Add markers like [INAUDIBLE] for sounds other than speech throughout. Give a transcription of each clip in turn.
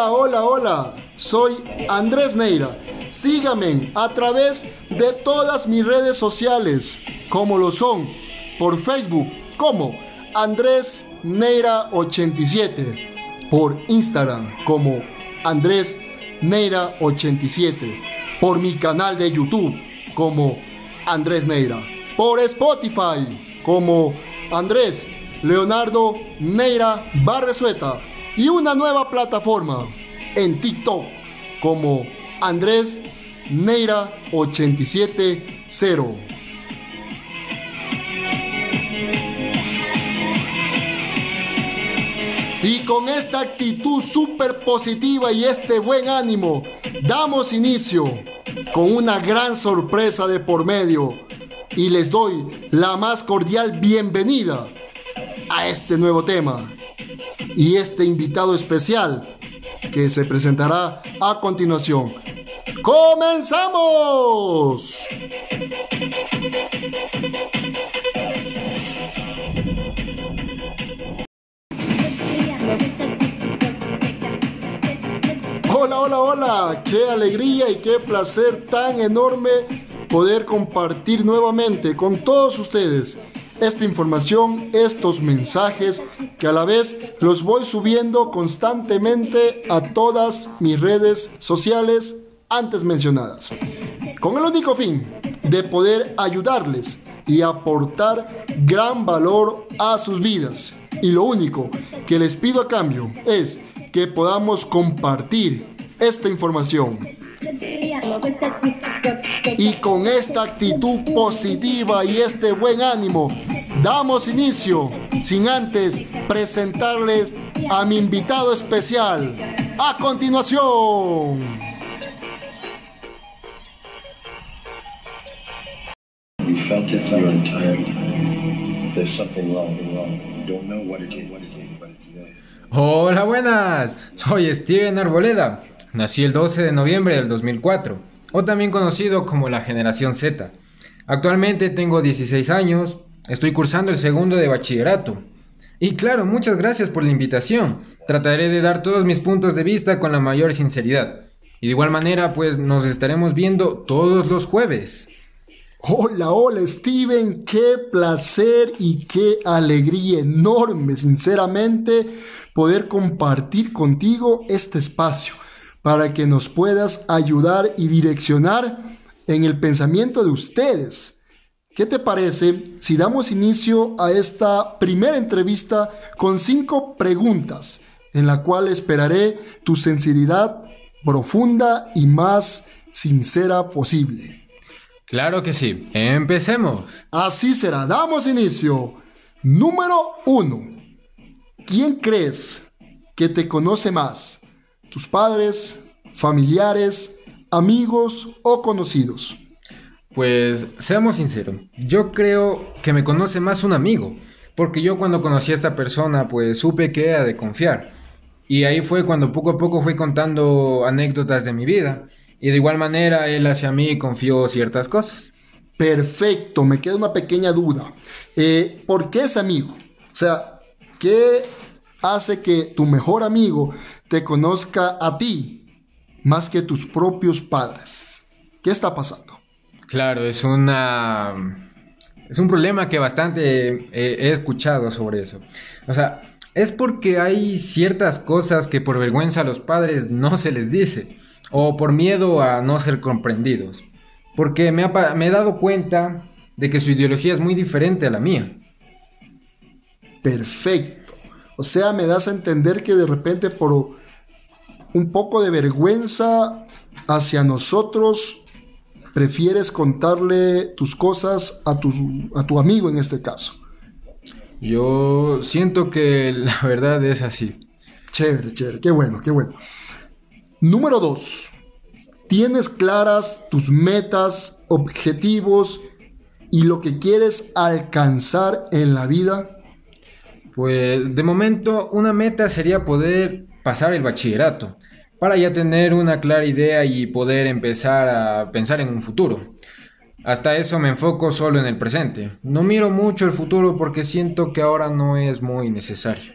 Hola, hola, hola. Soy Andrés Neira. Síganme a través de todas mis redes sociales, como lo son por Facebook, como Andrés Neira 87, por Instagram, como Andrés Neira 87, por mi canal de YouTube, como Andrés Neira, por Spotify, como Andrés Leonardo Neira Barresueta y una nueva plataforma en TikTok como Andrés Neira 870. Y con esta actitud súper positiva y este buen ánimo, damos inicio con una gran sorpresa de por medio y les doy la más cordial bienvenida a este nuevo tema y este invitado especial que se presentará a continuación. ¡Comenzamos! Hola, hola, hola, qué alegría y qué placer tan enorme poder compartir nuevamente con todos ustedes esta información, estos mensajes que a la vez los voy subiendo constantemente a todas mis redes sociales antes mencionadas, con el único fin de poder ayudarles y aportar gran valor a sus vidas. Y lo único que les pido a cambio es que podamos compartir esta información y con esta actitud positiva y este buen ánimo, damos inicio, sin antes presentarles a mi invitado especial. A continuación. Hola, buenas. Soy Steven Arboleda. Nací el 12 de noviembre del 2004, o también conocido como la generación Z. Actualmente tengo 16 años, estoy cursando el segundo de bachillerato. Y claro, muchas gracias por la invitación. Trataré de dar todos mis puntos de vista con la mayor sinceridad. Y de igual manera, pues nos estaremos viendo todos los jueves. Hola, hola Steven, qué placer y qué alegría enorme, sinceramente, poder compartir contigo este espacio para que nos puedas ayudar y direccionar en el pensamiento de ustedes. ¿Qué te parece si damos inicio a esta primera entrevista con cinco preguntas en la cual esperaré tu sinceridad profunda y más sincera posible? Claro que sí, empecemos. Así será, damos inicio. Número uno. ¿Quién crees que te conoce más? tus padres, familiares, amigos o conocidos? Pues seamos sinceros, yo creo que me conoce más un amigo, porque yo cuando conocí a esta persona pues supe que era de confiar. Y ahí fue cuando poco a poco fui contando anécdotas de mi vida. Y de igual manera él hacia mí confió ciertas cosas. Perfecto, me queda una pequeña duda. Eh, ¿Por qué es amigo? O sea, ¿qué hace que tu mejor amigo te conozca a ti más que tus propios padres. ¿Qué está pasando? Claro, es una es un problema que bastante he, escuchado sobre eso. O sea, es porque hay ciertas cosas que por vergüenza a los padres no se les dice o por miedo a no ser comprendidos. Porque me, me he dado cuenta de que su ideología es muy diferente a la mía. Perfecto. O sea, me das a entender que de repente por un poco de vergüenza hacia nosotros, prefieres contarle tus cosas a tu, a tu amigo en este caso. Yo siento que [LAUGHS] la verdad es así. Chévere, chévere, qué bueno, qué bueno. Número dos, ¿tienes claras tus metas, objetivos y lo que quieres alcanzar en la vida? Pues de momento una meta sería poder pasar el bachillerato para ya tener una clara idea y poder empezar a pensar en un futuro. Hasta eso me enfoco solo en el presente. No miro mucho el futuro porque siento que ahora no es muy necesario.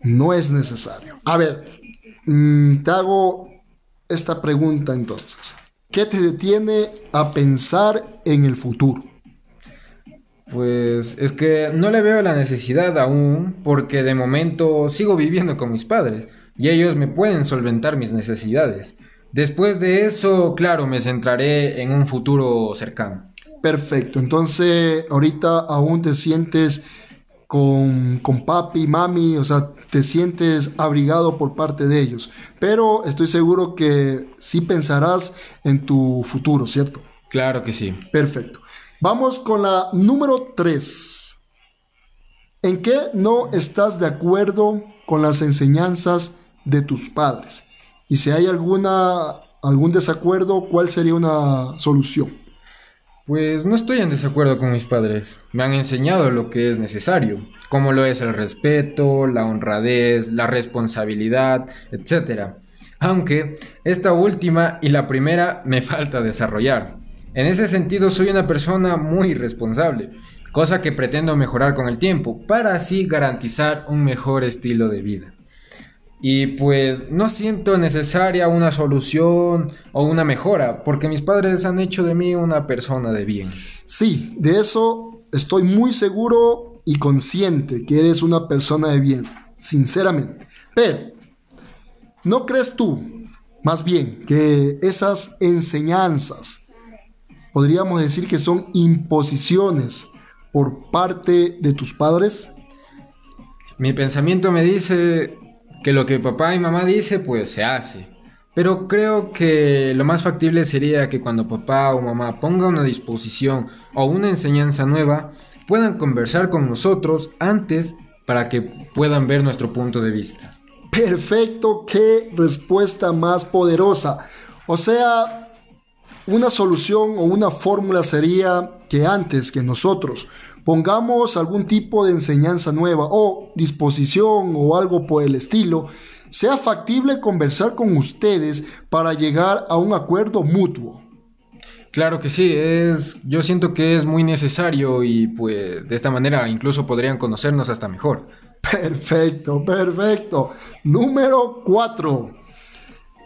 No es necesario. A ver, mm, te hago esta pregunta entonces. ¿Qué te detiene a pensar en el futuro? Pues es que no le veo la necesidad aún porque de momento sigo viviendo con mis padres y ellos me pueden solventar mis necesidades. Después de eso, claro, me centraré en un futuro cercano. Perfecto, entonces ahorita aún te sientes con, con papi, mami, o sea, te sientes abrigado por parte de ellos. Pero estoy seguro que sí pensarás en tu futuro, ¿cierto? Claro que sí. Perfecto. Vamos con la número 3. ¿En qué no estás de acuerdo con las enseñanzas de tus padres? Y si hay alguna, algún desacuerdo, ¿cuál sería una solución? Pues no estoy en desacuerdo con mis padres. Me han enseñado lo que es necesario, como lo es el respeto, la honradez, la responsabilidad, etc. Aunque esta última y la primera me [LAUGHS] falta desarrollar. En ese sentido soy una persona muy responsable, cosa que pretendo mejorar con el tiempo, para así garantizar un mejor estilo de vida. Y pues no siento necesaria una solución o una mejora, porque mis padres han hecho de mí una persona de bien. Sí, de eso estoy muy seguro y consciente que eres una persona de bien, sinceramente. Pero, ¿no crees tú, más bien, que esas enseñanzas, podríamos decir que son imposiciones por parte de tus padres? Mi pensamiento me dice que lo que papá y mamá dice, pues se hace. Pero creo que lo más factible sería que cuando papá o mamá ponga una disposición o una enseñanza nueva, puedan conversar con nosotros antes para que puedan ver nuestro punto de vista. Perfecto, qué respuesta más poderosa. O sea, una solución o una fórmula sería que antes que nosotros pongamos algún tipo de enseñanza nueva o disposición o algo por el estilo, sea factible conversar con ustedes para llegar a un acuerdo mutuo. Claro que sí, es yo siento que es muy necesario y pues de esta manera incluso podrían conocernos hasta mejor. Perfecto, perfecto. Número 4.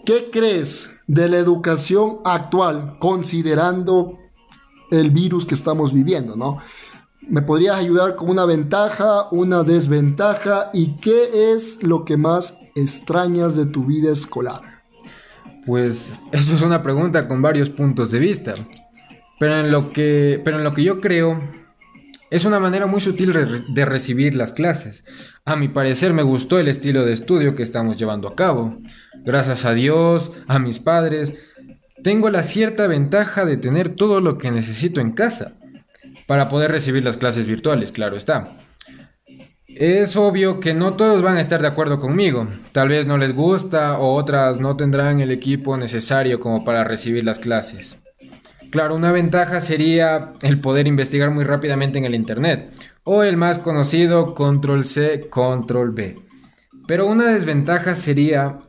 ¿Qué crees de la educación actual considerando el virus que estamos viviendo, no? ¿Me podrías ayudar con una ventaja, una desventaja y qué es lo que más extrañas de tu vida escolar? Pues eso es una pregunta con varios puntos de vista. Pero en lo que, pero en lo que yo creo es una manera muy sutil de recibir las clases. A mi parecer me gustó el estilo de estudio que estamos llevando a cabo. Gracias a Dios, a mis padres, tengo la cierta ventaja de tener todo lo que necesito en casa para poder recibir las clases virtuales, claro está. Es obvio que no todos van a estar de acuerdo conmigo. Tal vez no les gusta o otras no tendrán el equipo necesario como para recibir las clases. Claro, una ventaja sería el poder investigar muy rápidamente en el Internet o el más conocido Control C, Control B. Pero una desventaja sería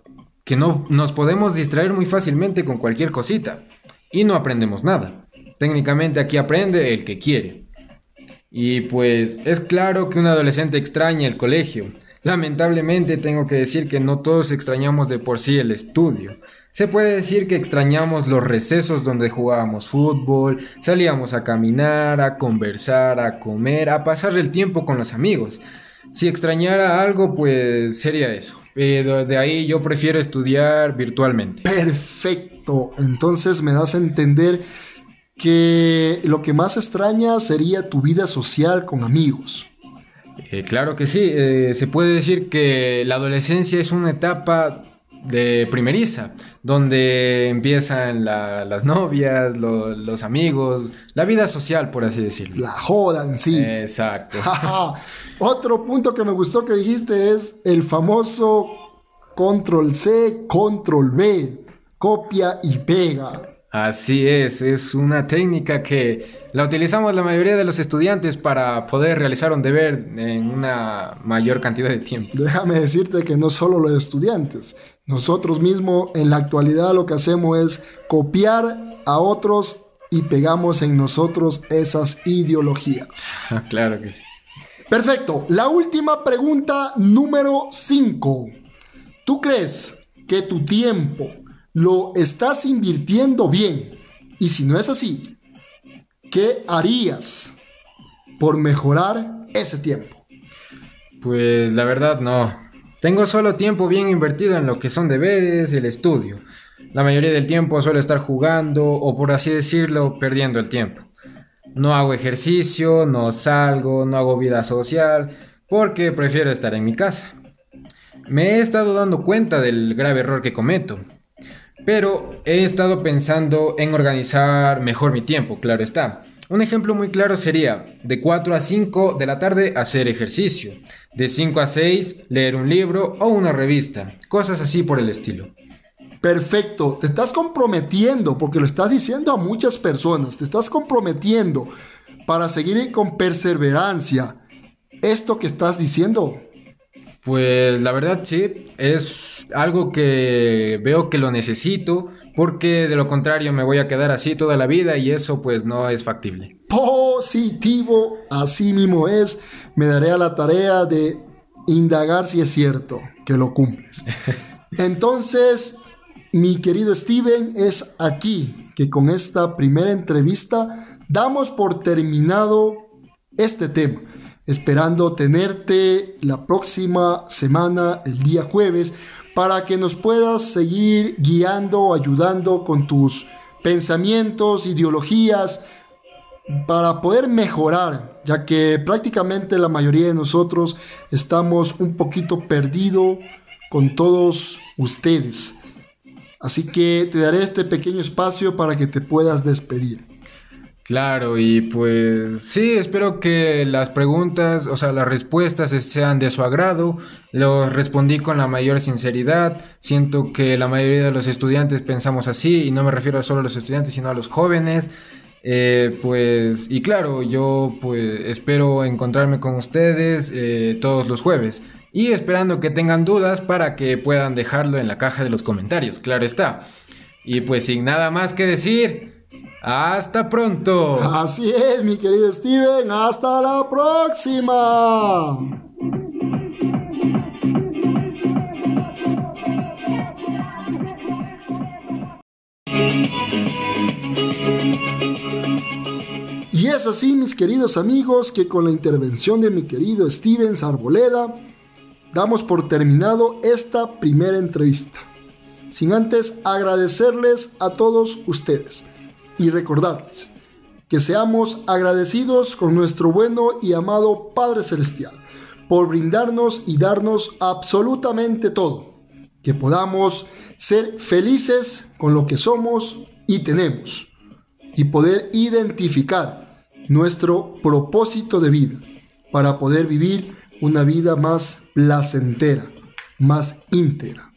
que no nos podemos distraer muy fácilmente con cualquier cosita y no aprendemos nada. Técnicamente aquí aprende el que quiere. Y pues es claro que un adolescente extraña el colegio. Lamentablemente tengo que decir que no todos extrañamos de por sí el estudio. Se puede decir que extrañamos los recesos donde jugábamos fútbol, salíamos a caminar, a conversar, a comer, a pasar el tiempo con los amigos. Si extrañara algo, pues sería eso. Pero de ahí yo prefiero estudiar virtualmente. Perfecto. Entonces me das a entender que lo que más extraña sería tu vida social con amigos. Eh, claro que sí, eh, se puede decir que la adolescencia es una etapa de primeriza, donde empiezan las novias, los amigos, la vida social, por así decirlo. La jodan, sí. Exacto. [LAUGHS] Otro punto que me gustó que dijiste es el famoso control C, control B, copia y pega. Así es, es una técnica que la utilizamos la mayoría de los estudiantes para poder realizar un deber en una mayor cantidad de tiempo. Déjame decirte que no solo los estudiantes, nosotros mismos en la actualidad lo que hacemos es copiar a otros y pegamos en nosotros esas ideologías. claro que sí. Perfecto. La última pregunta número 5. ¿Tú crees que tu tiempo lo estás invirtiendo bien. Y si no es así, ¿qué harías por mejorar ese tiempo? Pues la verdad no. Tengo solo tiempo bien invertido en lo que son deberes y el estudio. La mayoría del tiempo suelo estar jugando o por así decirlo, perdiendo el tiempo. No hago ejercicio, no salgo, no hago vida social, porque prefiero estar en mi casa. Me he estado dando cuenta del grave error que cometo, pero he estado pensando en organizar mejor mi tiempo, claro está. Un ejemplo muy claro sería de 4 a 5 de la tarde hacer ejercicio, de 5 a 6 leer un libro o una revista, cosas así por el estilo. Perfecto, te estás comprometiendo porque lo estás diciendo a muchas personas, te estás comprometiendo para seguir con perseverancia esto que estás diciendo. Pues la verdad sí, es algo que veo que lo necesito porque de lo contrario me voy a quedar así toda la vida y eso pues no es factible. Positivo, así mismo es, me daré a la tarea de indagar si es cierto que lo cumples. [LAUGHS] Entonces, mi querido Steven, es aquí que con esta primera entrevista damos por terminado este tema, esperando tenerte la próxima semana, el día jueves, para que nos puedas seguir guiando, ayudando con tus pensamientos, ideologías, para poder mejorar, ya que prácticamente la mayoría de nosotros estamos un poquito perdidos con todos ustedes. Así que te daré este pequeño espacio para que te puedas despedir. Claro, y pues sí, espero que las preguntas, o sea, las respuestas sean de su agrado. Los respondí con la mayor sinceridad. Siento que la mayoría de los estudiantes pensamos así, y no me refiero solo a los estudiantes, sino a los jóvenes. Eh, pues, y claro, yo pues espero encontrarme con ustedes eh, todos los jueves y esperando que tengan dudas para que puedan dejarlo en la caja de los comentarios, claro está. Y pues sin nada más que decir, hasta pronto. Así es, mi querido Steven, hasta la próxima. Y es así, mis queridos amigos, que con la intervención de mi querido Steven Arboleda, damos por terminado esta primera entrevista. Sin antes agradecerles a todos ustedes y recordarles que seamos agradecidos con nuestro bueno y amado Padre Celestial por brindarnos y darnos absolutamente todo, que podamos ser felices con lo que somos y tenemos y poder identificar nuestro propósito de vida para poder vivir una vida más placentera, más íntegra.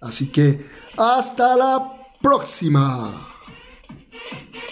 Así que hasta la próxima. get, [LAUGHS] get.